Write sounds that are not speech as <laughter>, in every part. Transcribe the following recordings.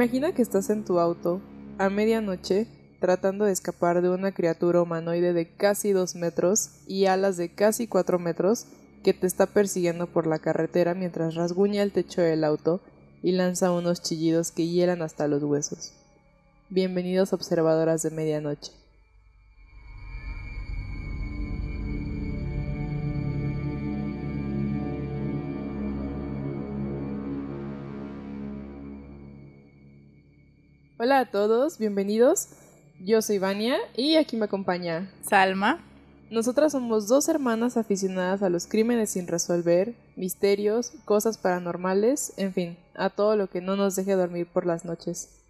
Imagina que estás en tu auto, a medianoche, tratando de escapar de una criatura humanoide de casi dos metros y alas de casi cuatro metros que te está persiguiendo por la carretera mientras rasguña el techo del auto y lanza unos chillidos que hieran hasta los huesos. Bienvenidos observadoras de medianoche. Hola a todos, bienvenidos. Yo soy Vania y aquí me acompaña Salma. Nosotras somos dos hermanas aficionadas a los crímenes sin resolver, misterios, cosas paranormales, en fin, a todo lo que no nos deje dormir por las noches.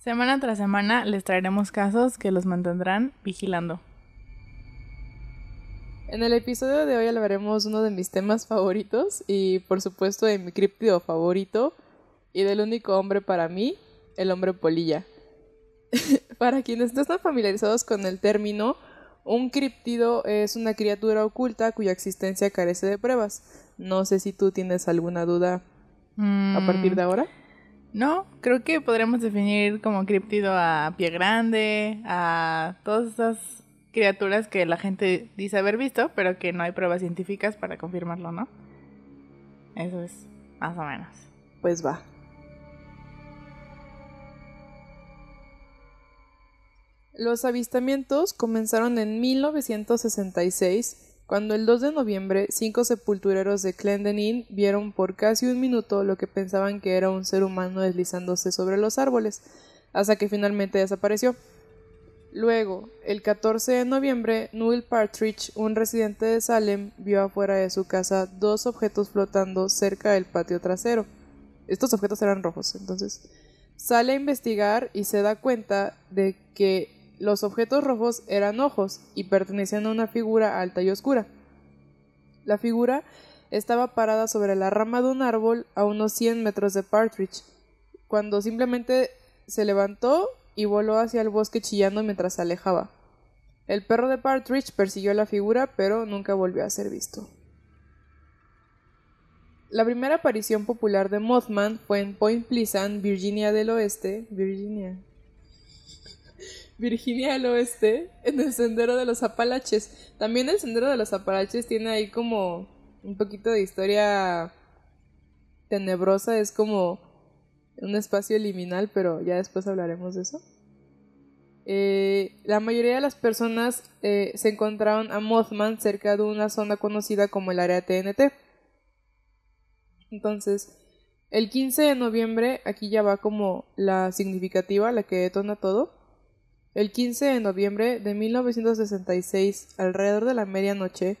Semana tras semana les traeremos casos que los mantendrán vigilando. En el episodio de hoy hablaremos uno de mis temas favoritos y por supuesto de mi críptido favorito y del único hombre para mí, el hombre polilla. <laughs> Para quienes no están familiarizados con el término, un criptido es una criatura oculta cuya existencia carece de pruebas. No sé si tú tienes alguna duda a partir de ahora. Mm, no, creo que podremos definir como criptido a pie grande, a todas esas criaturas que la gente dice haber visto, pero que no hay pruebas científicas para confirmarlo, ¿no? Eso es más o menos. Pues va. Los avistamientos comenzaron en 1966, cuando el 2 de noviembre cinco sepultureros de Clendenin vieron por casi un minuto lo que pensaban que era un ser humano deslizándose sobre los árboles, hasta que finalmente desapareció. Luego, el 14 de noviembre, Noel Partridge, un residente de Salem, vio afuera de su casa dos objetos flotando cerca del patio trasero. Estos objetos eran rojos, entonces sale a investigar y se da cuenta de que los objetos rojos eran ojos y pertenecían a una figura alta y oscura. La figura estaba parada sobre la rama de un árbol a unos 100 metros de Partridge, cuando simplemente se levantó y voló hacia el bosque chillando mientras se alejaba. El perro de Partridge persiguió a la figura, pero nunca volvió a ser visto. La primera aparición popular de Mothman fue en Point Pleasant, Virginia del Oeste, Virginia, Virginia al oeste, en el sendero de los Apalaches. También el sendero de los Apalaches tiene ahí como un poquito de historia tenebrosa, es como un espacio liminal, pero ya después hablaremos de eso. Eh, la mayoría de las personas eh, se encontraron a Mothman cerca de una zona conocida como el área TNT. Entonces, el 15 de noviembre, aquí ya va como la significativa, la que detona todo. El 15 de noviembre de 1966, alrededor de la medianoche,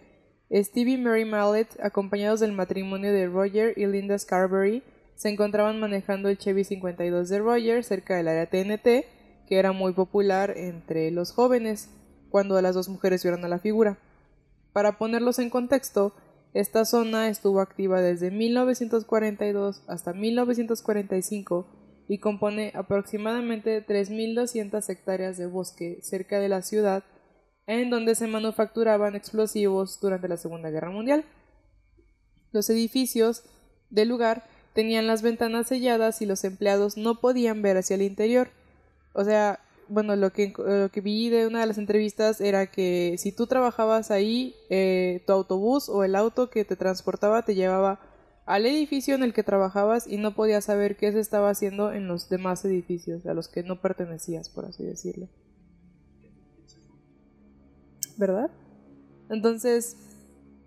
Stevie y Mary Mallet, acompañados del matrimonio de Roger y Linda Scarberry, se encontraban manejando el Chevy 52 de Roger cerca del área TNT, que era muy popular entre los jóvenes, cuando las dos mujeres vieron a la figura. Para ponerlos en contexto, esta zona estuvo activa desde 1942 hasta 1945 y compone aproximadamente 3.200 hectáreas de bosque cerca de la ciudad, en donde se manufacturaban explosivos durante la Segunda Guerra Mundial. Los edificios del lugar tenían las ventanas selladas y los empleados no podían ver hacia el interior. O sea, bueno, lo que, lo que vi de una de las entrevistas era que si tú trabajabas ahí, eh, tu autobús o el auto que te transportaba te llevaba al edificio en el que trabajabas y no podías saber qué se estaba haciendo en los demás edificios a los que no pertenecías, por así decirlo. ¿Verdad? Entonces,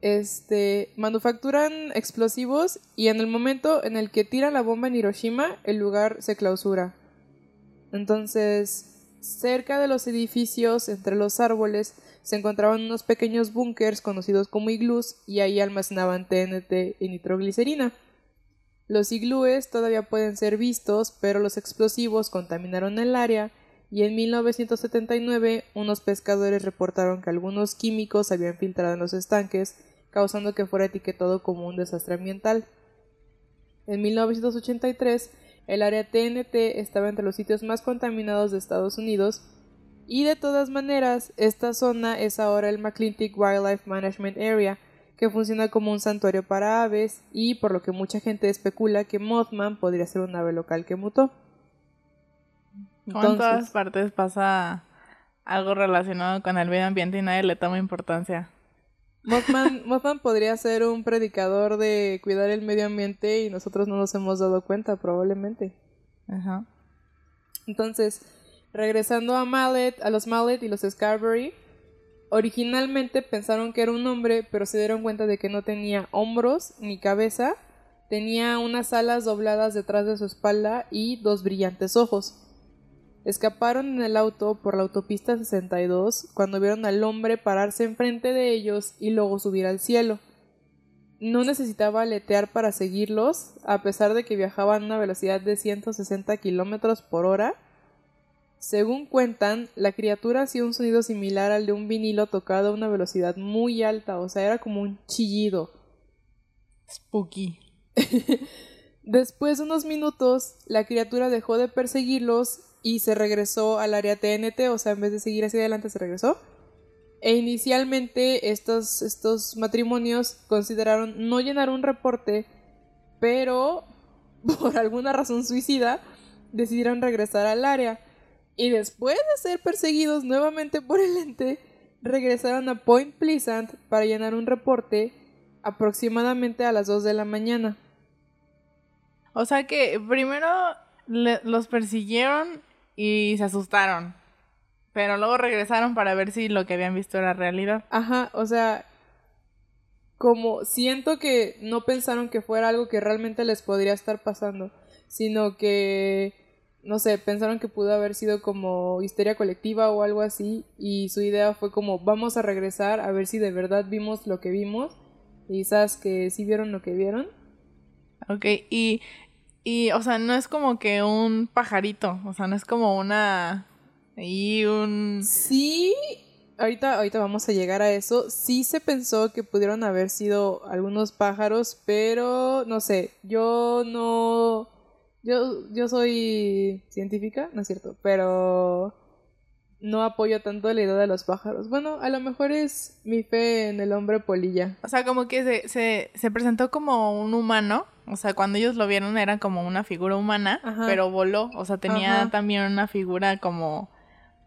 este, manufacturan explosivos y en el momento en el que tiran la bomba en Hiroshima, el lugar se clausura. Entonces, cerca de los edificios, entre los árboles, se encontraban unos pequeños búnkers conocidos como iglús y ahí almacenaban TNT y nitroglicerina. Los iglúes todavía pueden ser vistos, pero los explosivos contaminaron el área y en 1979 unos pescadores reportaron que algunos químicos habían filtrado en los estanques, causando que fuera etiquetado como un desastre ambiental. En 1983, el área TNT estaba entre los sitios más contaminados de Estados Unidos y de todas maneras, esta zona es ahora el McClintic Wildlife Management Area, que funciona como un santuario para aves y por lo que mucha gente especula que Mothman podría ser un ave local que mutó. Como en todas partes pasa algo relacionado con el medio ambiente y nadie le toma importancia. Mothman, <laughs> Mothman podría ser un predicador de cuidar el medio ambiente y nosotros no nos hemos dado cuenta, probablemente. Ajá. Entonces, regresando a Mallet, a los Mallet y los Scarberry, originalmente pensaron que era un hombre, pero se dieron cuenta de que no tenía hombros ni cabeza, tenía unas alas dobladas detrás de su espalda y dos brillantes ojos. Escaparon en el auto por la autopista 62 cuando vieron al hombre pararse enfrente de ellos y luego subir al cielo. No necesitaba aletear para seguirlos, a pesar de que viajaban a una velocidad de 160 kilómetros por hora. Según cuentan, la criatura hacía un sonido similar al de un vinilo tocado a una velocidad muy alta, o sea, era como un chillido. Spooky. <laughs> Después de unos minutos, la criatura dejó de perseguirlos y se regresó al área TNT, o sea, en vez de seguir hacia adelante se regresó. E inicialmente estos, estos matrimonios consideraron no llenar un reporte, pero <laughs> por alguna razón suicida decidieron regresar al área. Y después de ser perseguidos nuevamente por el ente, regresaron a Point Pleasant para llenar un reporte aproximadamente a las 2 de la mañana. O sea que primero los persiguieron y se asustaron. Pero luego regresaron para ver si lo que habían visto era realidad. Ajá, o sea, como siento que no pensaron que fuera algo que realmente les podría estar pasando, sino que, no sé, pensaron que pudo haber sido como histeria colectiva o algo así, y su idea fue como, vamos a regresar a ver si de verdad vimos lo que vimos, y sabes que sí vieron lo que vieron. Ok, y y, o sea, no es como que un pajarito, o sea, no es como una... Y un... Sí, ahorita, ahorita vamos a llegar a eso. Sí se pensó que pudieron haber sido algunos pájaros, pero no sé, yo no... Yo, yo soy científica, no es cierto, pero no apoyo tanto la idea de los pájaros. Bueno, a lo mejor es mi fe en el hombre polilla. O sea, como que se, se, se presentó como un humano o sea, cuando ellos lo vieron era como una figura humana, pero voló. O sea, tenía también una figura como,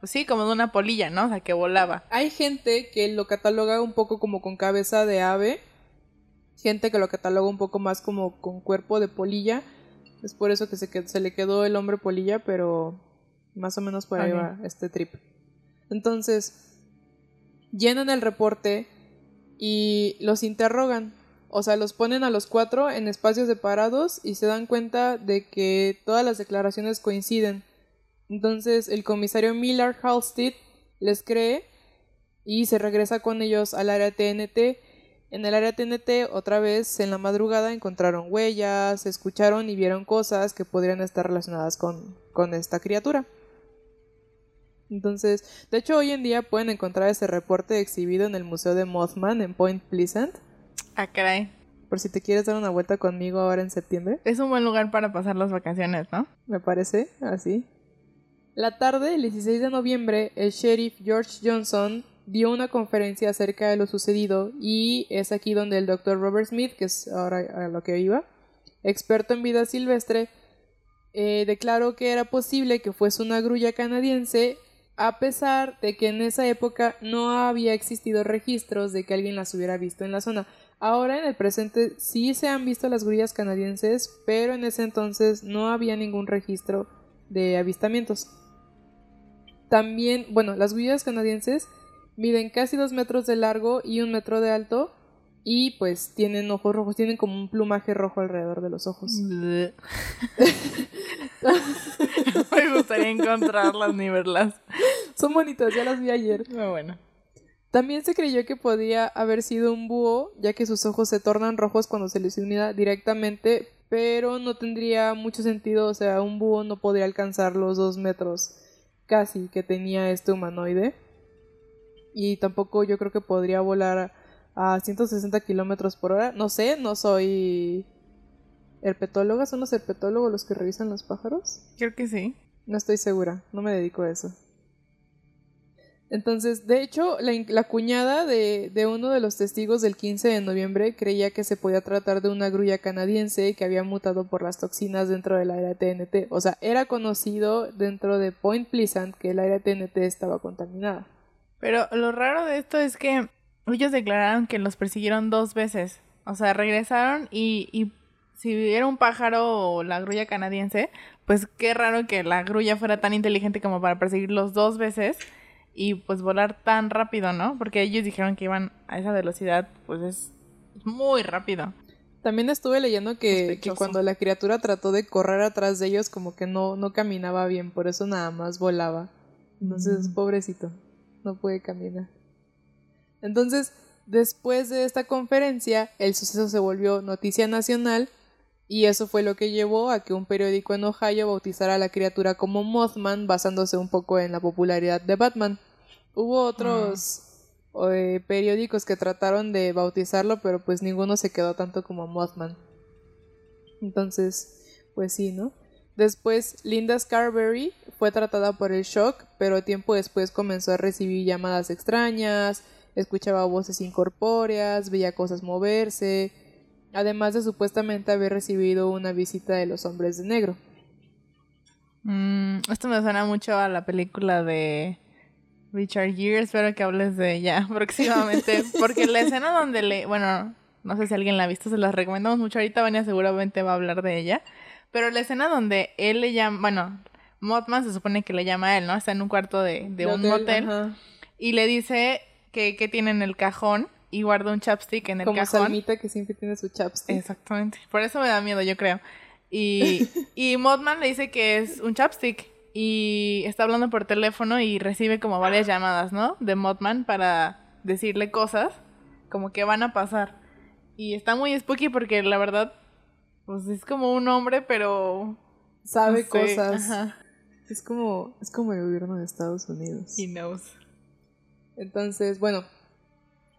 pues sí, como de una polilla, ¿no? O sea, que volaba. Hay gente que lo cataloga un poco como con cabeza de ave. Gente que lo cataloga un poco más como con cuerpo de polilla. Es por eso que se, se le quedó el hombre polilla, pero más o menos por ahí va este trip. Entonces, llenan el reporte y los interrogan. O sea, los ponen a los cuatro en espacios separados y se dan cuenta de que todas las declaraciones coinciden. Entonces el comisario Millard Halstead les cree y se regresa con ellos al área TNT. En el área TNT, otra vez en la madrugada, encontraron huellas, escucharon y vieron cosas que podrían estar relacionadas con, con esta criatura. Entonces, de hecho, hoy en día pueden encontrar ese reporte exhibido en el Museo de Mothman en Point Pleasant. Ah, caray. Por si te quieres dar una vuelta conmigo ahora en septiembre. Es un buen lugar para pasar las vacaciones, ¿no? Me parece, así. La tarde del 16 de noviembre, el sheriff George Johnson dio una conferencia acerca de lo sucedido y es aquí donde el doctor Robert Smith, que es ahora a lo que iba, experto en vida silvestre, eh, declaró que era posible que fuese una grulla canadiense a pesar de que en esa época no había existido registros de que alguien las hubiera visto en la zona. Ahora en el presente sí se han visto las grullas canadienses, pero en ese entonces no había ningún registro de avistamientos. También, bueno, las grullas canadienses miden casi dos metros de largo y un metro de alto y pues tienen ojos rojos, tienen como un plumaje rojo alrededor de los ojos. <laughs> <laughs> Me gustaría encontrarlas ni verlas. Son bonitas, ya las vi ayer. Muy bueno. También se creyó que podía haber sido un búho, ya que sus ojos se tornan rojos cuando se les unida directamente, pero no tendría mucho sentido, o sea, un búho no podría alcanzar los dos metros casi que tenía este humanoide. Y tampoco yo creo que podría volar a 160 kilómetros por hora. No sé, no soy herpetóloga. ¿Son los herpetólogos los que revisan los pájaros? Creo que sí. No estoy segura, no me dedico a eso. Entonces, de hecho, la, cuñada de, de uno de los testigos del 15 de noviembre creía que se podía tratar de una grulla canadiense que había mutado por las toxinas dentro del área TNT. O sea, era conocido dentro de Point Pleasant que el área TNT estaba contaminada. Pero lo raro de esto es que ellos declararon que los persiguieron dos veces. O sea, regresaron y, y si era un pájaro o la grulla canadiense, pues qué raro que la grulla fuera tan inteligente como para perseguirlos dos veces y pues volar tan rápido, ¿no? Porque ellos dijeron que iban a esa velocidad, pues es muy rápido. También estuve leyendo que, que cuando la criatura trató de correr atrás de ellos, como que no, no caminaba bien, por eso nada más volaba. Entonces, Mm. pobrecito, no puede caminar. Entonces, después de esta conferencia, el suceso se volvió noticia nacional y eso fue lo que llevó a que un periódico en Ohio bautizara a la criatura como Mothman, basándose un poco en la popularidad de Batman. Hubo otros eh, periódicos que trataron de bautizarlo, pero pues ninguno se quedó tanto como Mothman. Entonces, pues sí, ¿no? Después, Linda Scarberry fue tratada por el shock, pero tiempo después comenzó a recibir llamadas extrañas, escuchaba voces incorpóreas, veía cosas moverse, además de supuestamente haber recibido una visita de los hombres de negro. Mm, esto me suena mucho a la película de Richard Gere. Espero que hables de ella <laughs> próximamente. Porque la escena donde le. Bueno, no sé si alguien la ha visto, se las recomendamos mucho. Ahorita Vania seguramente va a hablar de ella. Pero la escena donde él le llama. Bueno, Mothman se supone que le llama a él, ¿no? Está en un cuarto de, de un motel. Y le dice que, que tiene en el cajón. Y guarda un chapstick en el Como cajón. Salmita que siempre tiene su chapstick. Exactamente. Por eso me da miedo, yo creo. Y, <laughs> y Mothman le dice que es un chapstick. Y está hablando por teléfono y recibe como varias llamadas, ¿no? De Mothman para decirle cosas como que van a pasar. Y está muy spooky porque la verdad, pues es como un hombre, pero... Sabe no sé, cosas. Ajá. Es como, es como el gobierno de Estados Unidos. He knows. Entonces, bueno,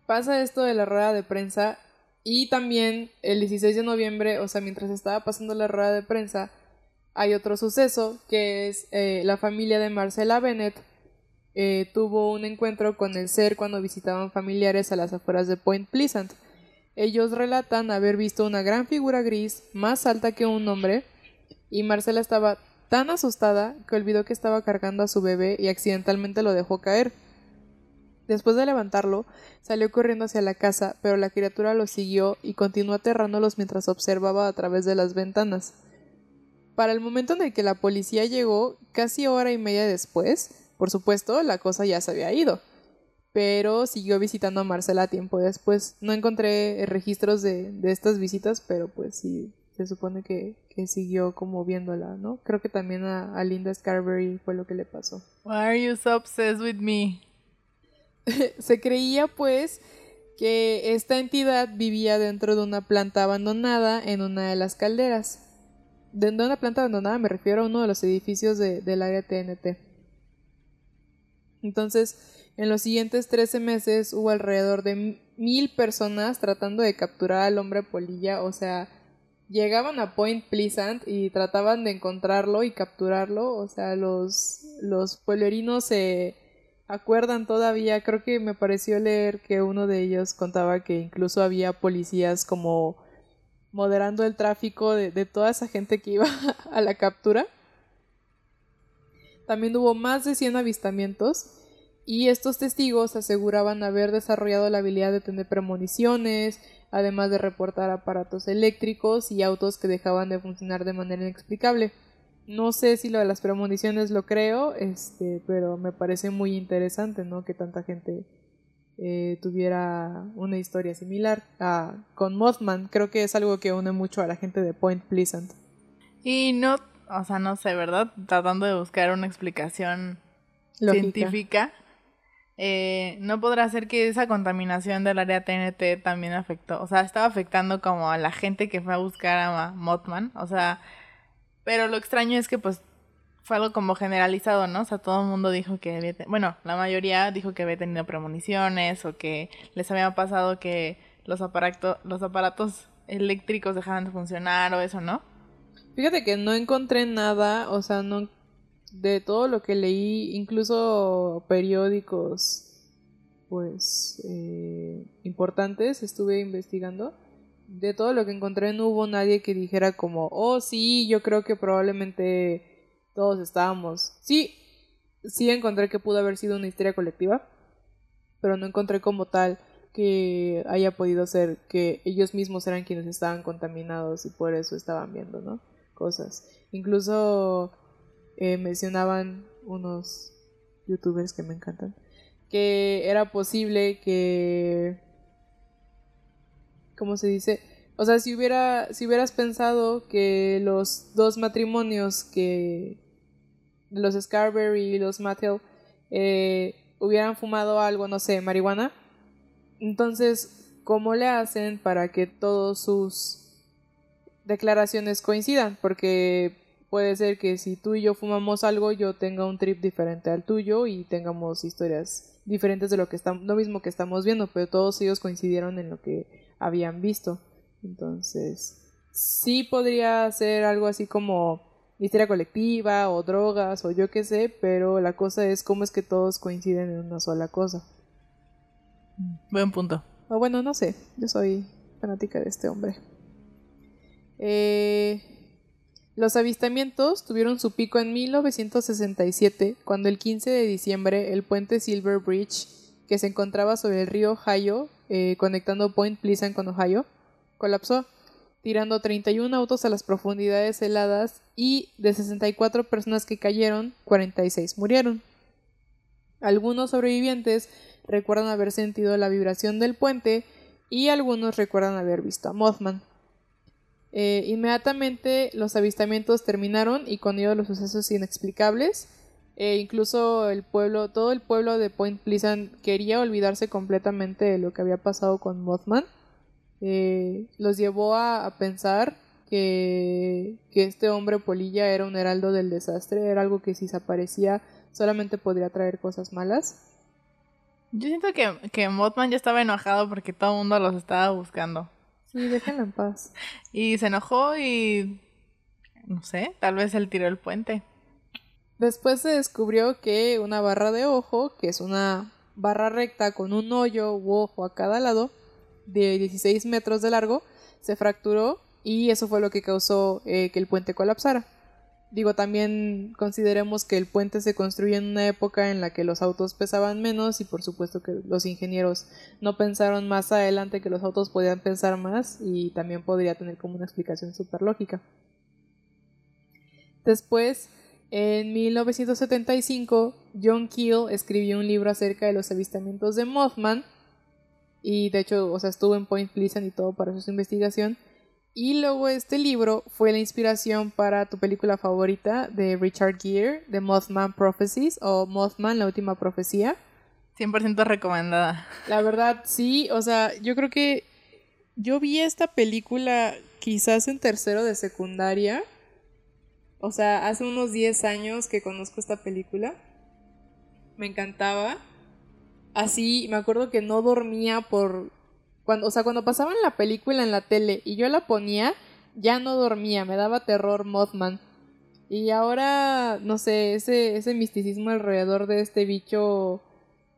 pasa esto de la rueda de prensa y también el 16 de noviembre, o sea, mientras estaba pasando la rueda de prensa, hay otro suceso que es eh, la familia de Marcela Bennett eh, tuvo un encuentro con el ser cuando visitaban familiares a las afueras de Point Pleasant. Ellos relatan haber visto una gran figura gris, más alta que un hombre, y Marcela estaba tan asustada que olvidó que estaba cargando a su bebé y accidentalmente lo dejó caer. Después de levantarlo, salió corriendo hacia la casa, pero la criatura lo siguió y continuó aterrándolos mientras observaba a través de las ventanas. Para el momento en el que la policía llegó, casi hora y media después, por supuesto, la cosa ya se había ido. Pero siguió visitando a Marcela tiempo después. No encontré eh, registros de, de estas visitas, pero pues sí, se supone que, que siguió como viéndola, ¿no? Creo que también a, a Linda Scarberry fue lo que le pasó. Why are you so obsessed with me? <laughs> Se creía pues que esta entidad vivía dentro de una planta abandonada en una de las calderas. Dentro de una planta abandonada me refiero a uno de los edificios de- del área TNT. Entonces, en los siguientes 13 meses hubo alrededor de mil personas tratando de capturar al hombre polilla, o sea, llegaban a Point Pleasant y trataban de encontrarlo y capturarlo, o sea, los, los pueblerinos se acuerdan todavía, creo que me pareció leer que uno de ellos contaba que incluso había policías como moderando el tráfico de, de toda esa gente que iba <laughs> a la captura. También hubo más de 100 avistamientos y estos testigos aseguraban haber desarrollado la habilidad de tener premoniciones, además de reportar aparatos eléctricos y autos que dejaban de funcionar de manera inexplicable. No sé si lo de las premoniciones lo creo, este, pero me parece muy interesante, ¿no? Que tanta gente eh, tuviera una historia similar a, con Mothman. Creo que es algo que une mucho a la gente de Point Pleasant. Y no, o sea, no sé, ¿verdad? Tratando de buscar una explicación Lógica. científica. Eh, no podrá ser que esa contaminación del área TNT también afectó, o sea, estaba afectando como a la gente que fue a buscar a Mothman, o sea, pero lo extraño es que pues fue algo como generalizado, ¿no? O sea, todo el mundo dijo que había, bueno, la mayoría dijo que había tenido premoniciones o que les había pasado que los aparatos, los aparatos eléctricos dejaban de funcionar o eso, ¿no? Fíjate que no encontré nada, o sea, no, de todo lo que leí, incluso periódicos, pues, eh, importantes, estuve investigando. De todo lo que encontré no hubo nadie que dijera como, oh sí, yo creo que probablemente todos estábamos. Sí, sí encontré que pudo haber sido una histeria colectiva, pero no encontré como tal que haya podido ser que ellos mismos eran quienes estaban contaminados y por eso estaban viendo, ¿no? Cosas. Incluso eh, mencionaban unos youtubers que me encantan que era posible que ¿cómo se dice? O sea, si hubiera si hubieras pensado que los dos matrimonios que los Scarberry y los Mattel eh, hubieran fumado algo, no sé, marihuana, entonces, ¿cómo le hacen para que todas sus declaraciones coincidan? Porque puede ser que si tú y yo fumamos algo, yo tenga un trip diferente al tuyo y tengamos historias diferentes de lo que estamos, lo mismo que estamos viendo, pero todos ellos coincidieron en lo que habían visto. Entonces, sí podría ser algo así como histeria colectiva o drogas o yo qué sé, pero la cosa es cómo es que todos coinciden en una sola cosa. Buen punto. O bueno, no sé. Yo soy fanática de este hombre. Eh, los avistamientos tuvieron su pico en 1967, cuando el 15 de diciembre el puente Silver Bridge, que se encontraba sobre el río Ohio, eh, conectando Point Pleasant con Ohio, colapsó, tirando 31 autos a las profundidades heladas y de 64 personas que cayeron, 46 murieron. Algunos sobrevivientes recuerdan haber sentido la vibración del puente y algunos recuerdan haber visto a Mothman. Eh, inmediatamente los avistamientos terminaron y con ellos los sucesos inexplicables. E incluso el pueblo, todo el pueblo de Point Pleasant quería olvidarse completamente de lo que había pasado con Mothman. Eh, los llevó a, a pensar que, que, este hombre polilla era un heraldo del desastre, era algo que si se aparecía solamente podría traer cosas malas. Yo siento que, que Mothman ya estaba enojado porque todo el mundo los estaba buscando. Sí, déjenlo en paz. Y se enojó y... No sé, tal vez él tiró el puente. Después se descubrió que una barra de ojo, que es una barra recta con un hoyo u ojo a cada lado, de 16 metros de largo, se fracturó y eso fue lo que causó eh, que el puente colapsara. Digo, también consideremos que el puente se construyó en una época en la que los autos pesaban menos y por supuesto que los ingenieros no pensaron más adelante que los autos podían pensar más y también podría tener como una explicación súper lógica. Después, en 1975, John Keel escribió un libro acerca de los avistamientos de Mothman y de hecho, o sea, estuvo en Point Pleasant y todo para su investigación y luego este libro fue la inspiración para tu película favorita de Richard Gere, The Mothman Prophecies o Mothman, la última profecía. 100% recomendada. La verdad, sí, o sea, yo creo que yo vi esta película quizás en tercero de secundaria. O sea, hace unos 10 años que conozco esta película. Me encantaba. Así, me acuerdo que no dormía por cuando, o sea, cuando pasaban la película en la tele y yo la ponía, ya no dormía, me daba terror Mothman. Y ahora, no sé, ese, ese misticismo alrededor de este bicho,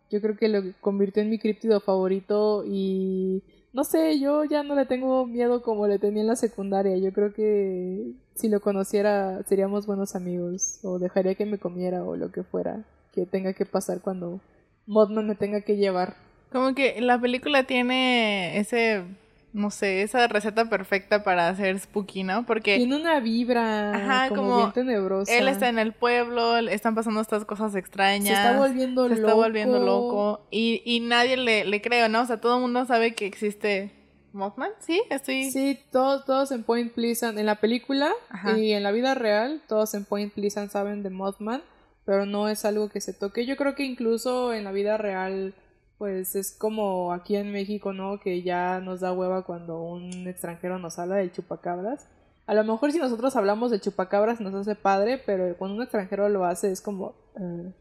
yo creo que lo convirtió en mi críptido favorito y no sé, yo ya no le tengo miedo como le tenía en la secundaria. Yo creo que si lo conociera seríamos buenos amigos o dejaría que me comiera o lo que fuera que tenga que pasar cuando Mothman me tenga que llevar. Como que la película tiene ese, no sé, esa receta perfecta para hacer spooky, ¿no? Porque... Tiene una vibra como, bien tenebrosa. Él está en el pueblo, están pasando estas cosas extrañas. Se está volviendo se loco. está volviendo loco. Y, y nadie le, le cree, ¿no? O sea, todo el mundo sabe que existe Mothman, ¿sí? Estoy... Sí, todos, todos en Point Pleasant, en la película y en la vida real, todos en Point Pleasant saben de Mothman, pero no es algo que se toque. Yo creo que incluso en la vida real pues es como aquí en México, ¿no? Que ya nos da hueva cuando un extranjero nos habla del chupacabras. A lo mejor si nosotros hablamos de chupacabras nos hace padre, pero cuando un extranjero lo hace es como... Eh,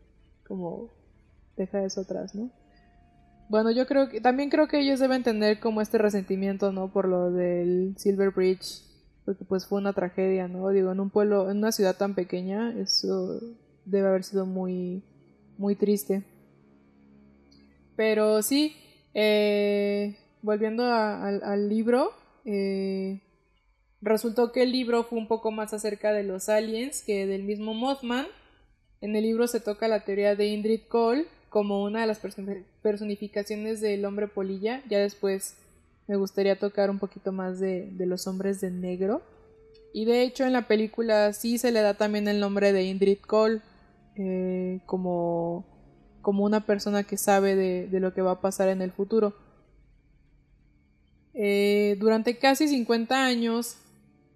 como... Deja eso atrás, ¿no? Bueno, yo creo que... También creo que ellos deben tener como este resentimiento, ¿no? Por lo del Silver Bridge. Porque pues fue una tragedia, ¿no? Digo, en un pueblo, en una ciudad tan pequeña, eso debe haber sido muy, muy triste. Pero sí, eh, volviendo al libro, eh, resultó que el libro fue un poco más acerca de los aliens que del mismo Mothman. En el libro se toca la teoría de Indrid Cole como una de las personificaciones del hombre polilla. Ya después me gustaría tocar un poquito más de, los hombres de negro. Y de hecho en la película sí se le da también el nombre de Indrid Cole eh, como, como una persona que sabe de, lo que va a pasar en el futuro. Eh, durante casi 50 años,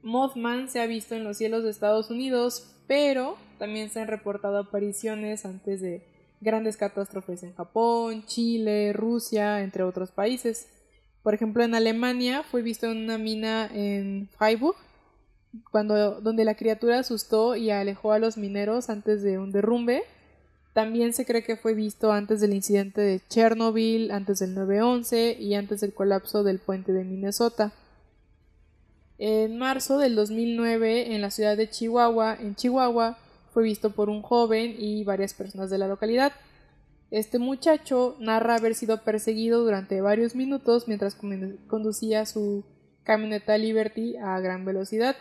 Mothman se ha visto en los cielos de Estados Unidos, pero también se han reportado apariciones antes de grandes catástrofes en Japón, Chile, Rusia, entre otros países. Por ejemplo, en Alemania fue visto en una mina en Freiburg, cuando, donde la criatura asustó y alejó a los mineros antes de un derrumbe. También se cree que fue visto antes del incidente de Chernobyl, antes del 9-11 y antes del colapso del puente de Minnesota. En marzo del 2009, en la ciudad de Chihuahua, en Chihuahua, fue visto por un joven y varias personas de la localidad. Este muchacho narra haber sido perseguido durante varios minutos mientras conducía su camioneta Liberty a gran velocidad.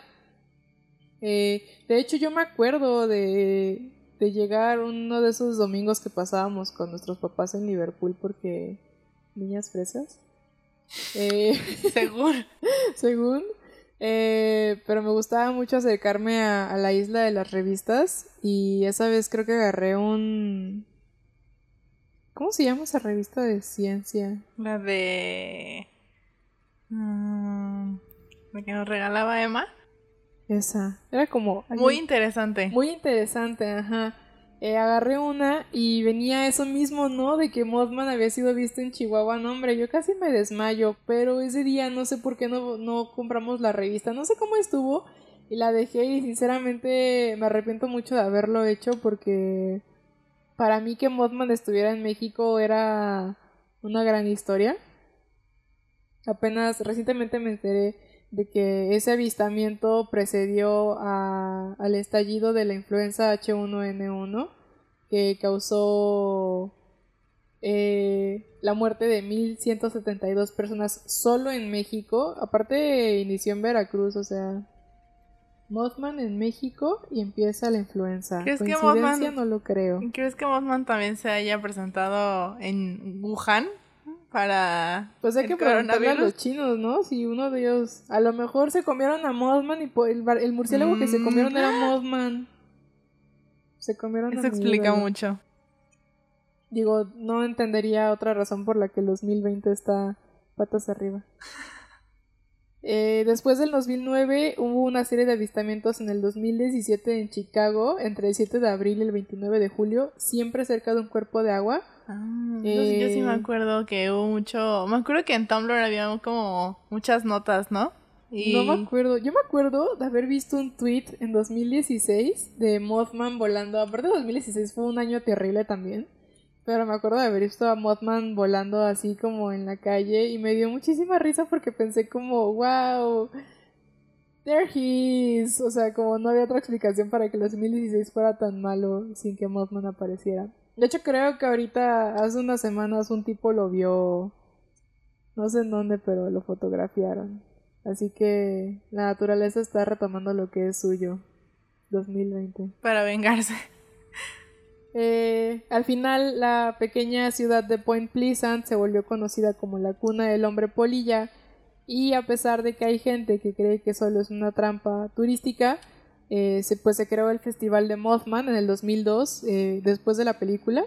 Eh, de hecho, yo me acuerdo de, de llegar uno de esos domingos que pasábamos con nuestros papás en Liverpool porque niñas fresas. Eh, <laughs> según. según. Eh, pero me gustaba mucho acercarme a, la isla de las revistas y esa vez creo que agarré un... ¿Cómo se llama esa revista de ciencia? La de... Mm, la que nos regalaba Emma. Esa. Era como... Muy interesante. Muy interesante, ajá. Eh, agarré una y venía eso mismo, ¿no? De que Mothman había sido visto en Chihuahua. No, hombre, yo casi me desmayo, pero ese día no sé por qué no, no compramos la revista. No sé cómo estuvo y la dejé y sinceramente me arrepiento mucho de haberlo hecho porque para mí que Mothman estuviera en México era una gran historia. Apenas recientemente me enteré de que ese avistamiento precedió al estallido de la influenza H1N1 que causó eh, la muerte de 1.172 personas solo en México. Aparte inició en Veracruz, o sea, Mothman en México y empieza la influenza. ¿Crees que Mothman, no lo creo. ¿Crees que Mothman también se haya presentado en Wuhan? Para. Pues hay que preguntarle a los chinos, ¿no? Si uno de ellos. A lo mejor se comieron a Mothman y el, el murciélago que se comieron era mm. Mothman. Se comieron Eso explica mucho. Digo, no entendería otra razón por la que el 2020 está patas arriba. Eh, después del 2009 hubo una serie de avistamientos en el 2017 en Chicago, entre el 7 de abril y el 29 de julio, siempre cerca de un cuerpo de agua. Ah, yo sí me eh, acuerdo que hubo mucho. Me acuerdo que en Tumblr había como muchas notas, ¿no? No me acuerdo. Yo me acuerdo de haber visto un tweet en 2016 de Mothman volando. Aparte, 2016 fue un año terrible también. Pero me acuerdo de haber visto a Mothman volando así como en la calle y me dio muchísima risa porque pensé como, wow, there he is. O sea, como no había otra explicación para que el 2016 fuera tan malo sin que Mothman apareciera. De hecho, creo que ahorita, hace unas semanas, un tipo lo vio. No sé en dónde, pero lo fotografiaron. Así que la naturaleza está retomando lo que es suyo. 2020. Para vengarse. Eh, al final, la pequeña ciudad de Point Pleasant se volvió conocida como la cuna del hombre polilla. Y a pesar de que hay gente que cree que solo es una trampa turística, eh, se, pues se creó el Festival de Mothman en el 2002, eh, después de la película,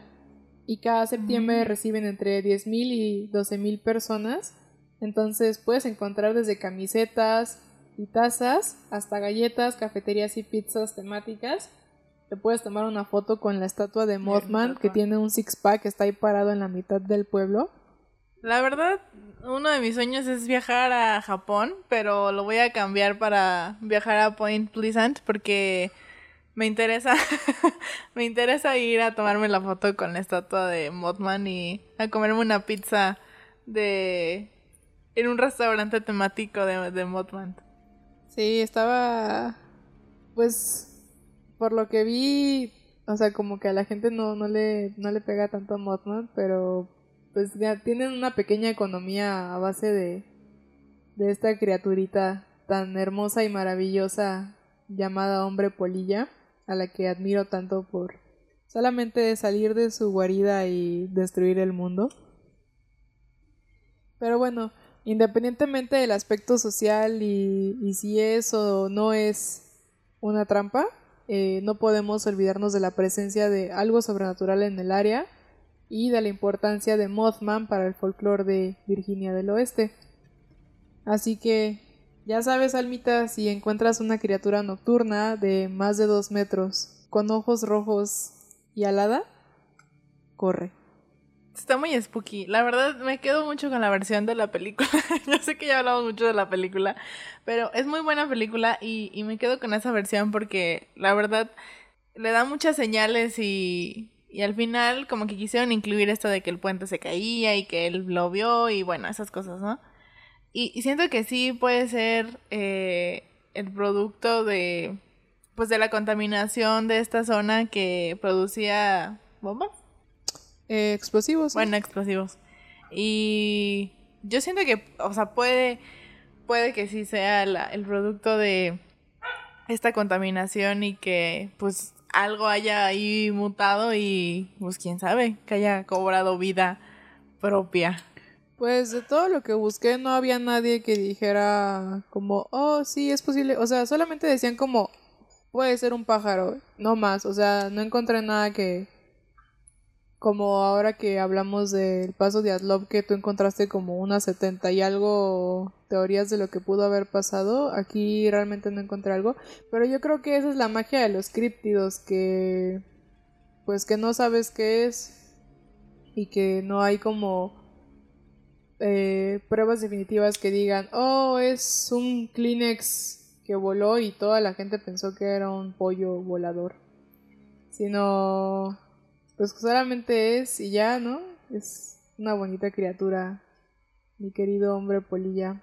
y cada septiembre reciben entre 10.000 y 12.000 personas. Entonces puedes encontrar desde camisetas y tazas hasta galletas, cafeterías y pizzas temáticas. Te puedes tomar una foto con la estatua de Mothman que tiene un six pack, está ahí parado en la mitad del pueblo. La verdad, uno de mis sueños es viajar a Japón, pero lo voy a cambiar para viajar a Point Pleasant porque me interesa <laughs> me interesa ir a tomarme la foto con la estatua de Mothman y a comerme una pizza de en un restaurante temático de, de Mothman. Sí, estaba pues por lo que vi O sea, como que a la gente no, no, le, no le pega tanto a Mothman, pero pues tienen una pequeña economía a base de, de esta criaturita tan hermosa y maravillosa llamada hombre polilla, a la que admiro tanto por solamente salir de su guarida y destruir el mundo. Pero bueno, independientemente del aspecto social y, y si es o no es una trampa, eh, no podemos olvidarnos de la presencia de algo sobrenatural en el área y de la importancia de Mothman para el folclore de Virginia del Oeste. Así que ya sabes, Almita, si encuentras una criatura nocturna de más de dos metros, con ojos rojos y alada, corre. Está muy spooky. La verdad, me quedo mucho con la versión de la película. <laughs> Yo sé que ya hablamos mucho de la película, pero es muy buena película y, y me quedo con esa versión porque la verdad le da muchas señales y, y al final como que quisieron incluir esto de que el puente se caía y que él lo vio y bueno, esas cosas, ¿no? Y, siento que sí puede ser eh, el producto de pues de la contaminación de esta zona que producía bombas. Eh, explosivos. Bueno, explosivos. Y yo siento que, o sea, puede, puede que sí sea la- el producto de esta contaminación y que pues algo haya ahí mutado y pues quién sabe, que haya cobrado vida propia. Pues de todo lo que busqué no había nadie que dijera como, oh, sí, es posible. O sea, solamente decían como, puede ser un pájaro, no más. O sea, no encontré nada que... Como ahora que hablamos del paso de Aslov, que tú encontraste como unas 70 y algo teorías de lo que pudo haber pasado, aquí realmente no encontré algo. Pero yo creo que esa es la magia de los críptidos, que... Pues que no sabes qué es y que no hay como eh, pruebas definitivas que digan, oh, es un Kleenex que voló y toda la gente pensó que era un pollo volador. Sino, pues solamente es y ya, ¿no? Es una bonita criatura, mi querido hombre polilla.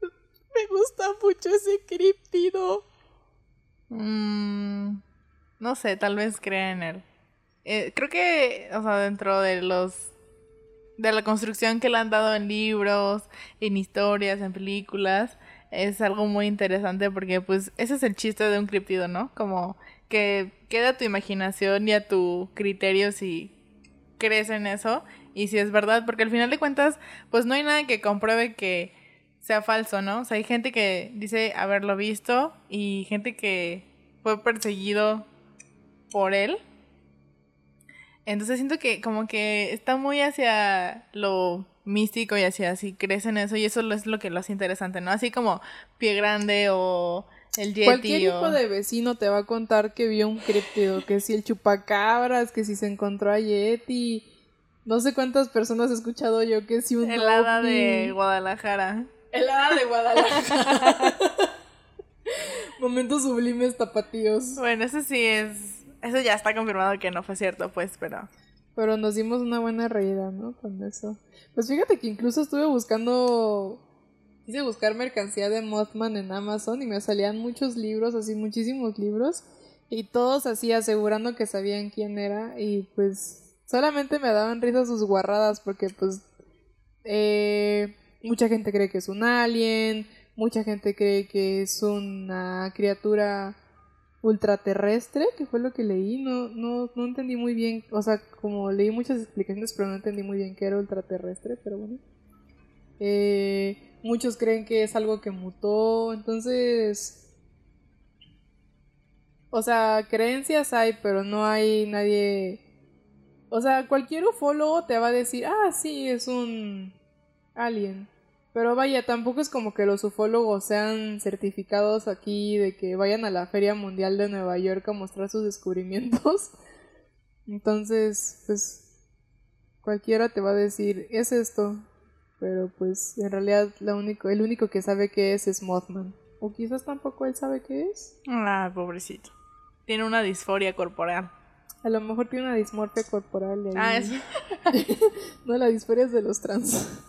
Me gusta mucho ese críptido. Mm, no sé, tal vez crea en él. Eh, creo que, o sea, dentro de los de la construcción que le han dado en libros, en historias, en películas, es algo muy interesante porque pues ese es el chiste de un criptido, ¿no? Como que queda a tu imaginación y a tu criterio si crees en eso y si es verdad, porque al final de cuentas pues no hay nada que compruebe que sea falso, ¿no? O sea, hay gente que dice haberlo visto y gente que fue perseguido por él. Entonces siento que como que está muy hacia lo místico y hacia si crees en eso y eso es lo que lo hace interesante, ¿no? Así como Pie Grande o el Cualquier hijo de vecino te va a contar que vio un críptido, que si el chupacabras, que si se encontró a Yeti. No sé cuántas personas he escuchado yo que si un El hada de Guadalajara. El hada de Guadalajara. <laughs> Momentos sublimes tapatíos. Bueno, eso sí es... Eso ya está confirmado que no fue cierto, pues, pero... Pero nos dimos una buena reída, ¿no? Con eso. Pues fíjate que incluso estuve buscando. Quise buscar mercancía de Mothman en Amazon y me salían muchos libros, así muchísimos libros. Y todos así asegurando que sabían quién era. Y pues solamente me daban risa sus guarradas porque pues eh, mucha gente cree que es un alien, mucha gente cree que es una criatura ultraterrestre, que fue lo que leí, no, no, no entendí muy bien, o sea, como leí muchas explicaciones, pero no entendí muy bien qué era ultraterrestre, pero bueno. Eh, muchos creen que es algo que mutó, entonces... O sea, creencias hay, pero no hay nadie... O sea, cualquier ufólogo te va a decir, ah, sí, es un alien. Pero vaya, tampoco es como que los ufólogos sean certificados aquí de que vayan a la Feria Mundial de Nueva York a mostrar sus descubrimientos. <laughs> Entonces, pues cualquiera te va a decir, es esto. Pero pues en realidad la único, el único que sabe qué es es Mothman. O quizás tampoco él sabe qué es. Ah, pobrecito. Tiene una disforia corporal. A lo mejor tiene una dismorfia corporal. ahí. Ah, eso. <laughs> No, la disforia es de los trans.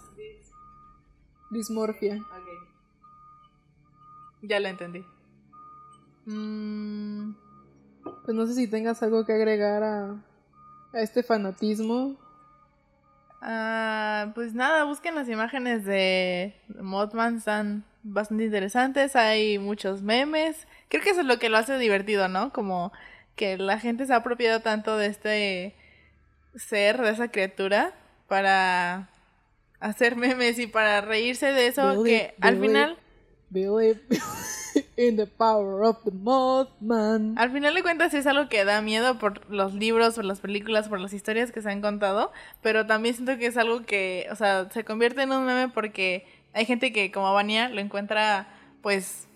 Dismorfia. Ya lo entendí. Mm, Pues no sé si tengas algo que agregar a, a este fanatismo. Ah, pues nada, busquen las imágenes de Mothman, están bastante interesantes, hay muchos memes. Creo que eso es lo que lo hace divertido, ¿no? Como que la gente se ha apropiado tanto de este ser, de esa criatura, para hacer memes y para reírse de eso, Billy, que al Billy. final... Believe <laughs> in the power of the Mothman. Al final de cuentas sí es algo que da miedo por los libros, por las películas, por las historias que se han contado, pero también siento que es algo que, o sea, se convierte en un meme porque hay gente que como Vania lo encuentra pues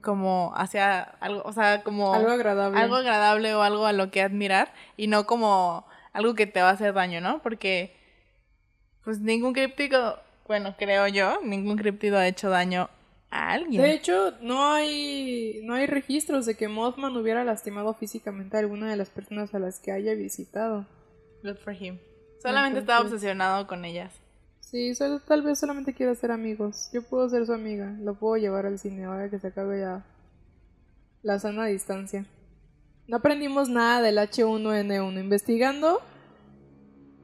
como hacia algo, o sea, como Algo agradable. algo agradable o algo a lo que admirar y no como algo que te va a hacer daño, ¿no? Porque pues ningún críptico, bueno, creo yo, ningún críptido ha hecho daño a alguien. De hecho, no hay, no hay registros de que Mothman hubiera lastimado físicamente a alguna de las personas a las que haya visitado. Good for him. Solamente estaba Entonces- obsesionado con ellas. Sí, solo- tal vez solamente quiera ser amigos. Yo puedo ser su amiga. Lo puedo llevar al cine ahora que se acabe ya la sana distancia. No aprendimos nada del H1N1. Investigando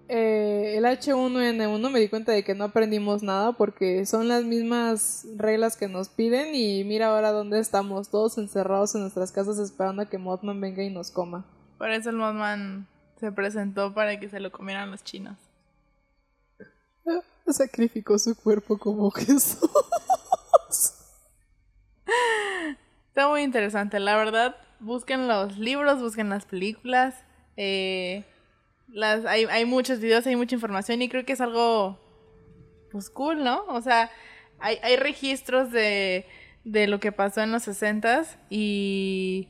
eh, el H1N1 me di cuenta de que no aprendimos nada porque son las mismas reglas que nos piden y mira ahora dónde estamos, todos encerrados en nuestras casas esperando a que Mothman venga y nos coma. Por eso el Mothman se presentó para que se lo comieran los chinos. <laughs> Sacrificó su cuerpo como <laughs> Jesús. Está muy interesante, la verdad. Busquen los libros, busquen las películas. eh, las, hay, hay muchos videos, hay mucha información y creo que es algo pues cool, ¿no? O sea, hay, hay registros de, de lo que pasó en los 60 y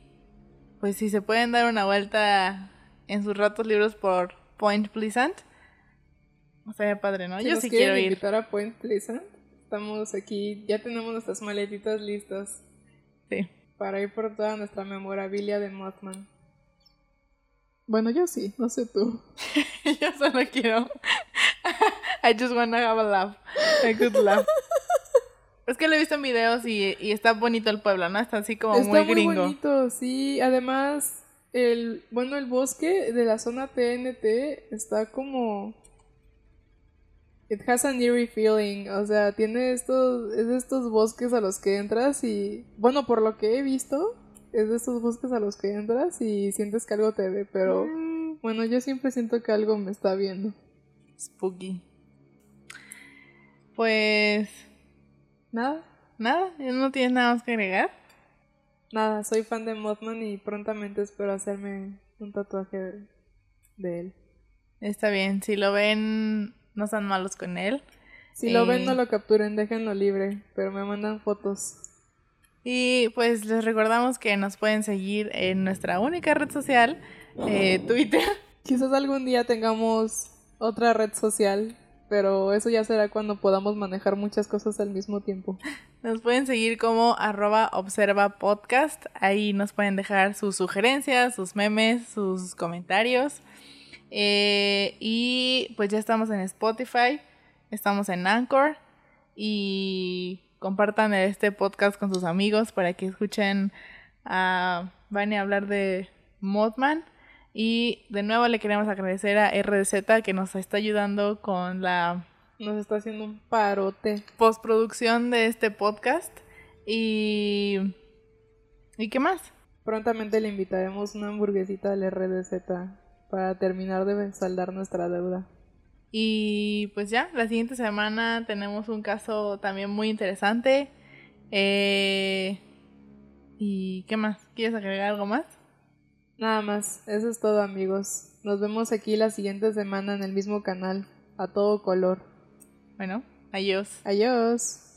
pues si se pueden dar una vuelta en sus ratos libros por Point Pleasant. O sea, padre, ¿no? Si Yo nos sí quiero ir. invitar a Point Pleasant, estamos aquí, ya tenemos nuestras maletitas listas Sí. para ir por toda nuestra memorabilia de Mothman. Bueno, yo sí, no sé tú. <laughs> Yo solo quiero. <laughs> I just wanna have a laugh. A good laugh. Es que lo he visto en videos y, y está bonito el pueblo, ¿no? Está así como Está muy muy gringo. bonito, sí. Además, el bueno, el bosque de la zona TNT está como It has an eerie feeling, o sea, tiene estos es de estos bosques a los que entras y bueno, por lo que he visto, es de estos bosques a los que entras y sientes que algo te ve, pero Mm, bueno, yo siempre siento que algo me está viendo. spooky. Pues. Nada, Nada, no tienes nada más que agregar. nada, soy fan de Mothman y prontamente espero hacerme un tatuaje de, de él. Está bien, si lo ven, no sean malos con él. Si lo ven, no lo capturen, déjenlo libre, pero me mandan fotos. Y pues les recordamos que nos pueden seguir en nuestra única red social, eh, Twitter. <laughs> Quizás algún día tengamos otra red social, pero eso ya será cuando podamos manejar muchas cosas al mismo tiempo. <laughs> Nos pueden seguir como arroba observa podcast. Ahí nos pueden dejar sus sugerencias, sus memes, sus comentarios. Eh, y pues ya estamos en Spotify, estamos en Anchor y compartan este podcast con sus amigos para que escuchen a Vani hablar de Mothman. Y de nuevo le queremos agradecer a RDZ que nos está ayudando con la Nos está haciendo un parote. postproducción de este podcast. Y. ¿Y qué más? Prontamente le invitaremos una hamburguesita del RDZ para terminar de saldar nuestra deuda. Y pues ya, la siguiente semana tenemos un caso también muy interesante. Eh, ¿Y qué más? ¿Quieres agregar algo más? Nada más, eso es todo amigos. Nos vemos aquí la siguiente semana en el mismo canal, a todo color. Bueno, adiós. Adiós.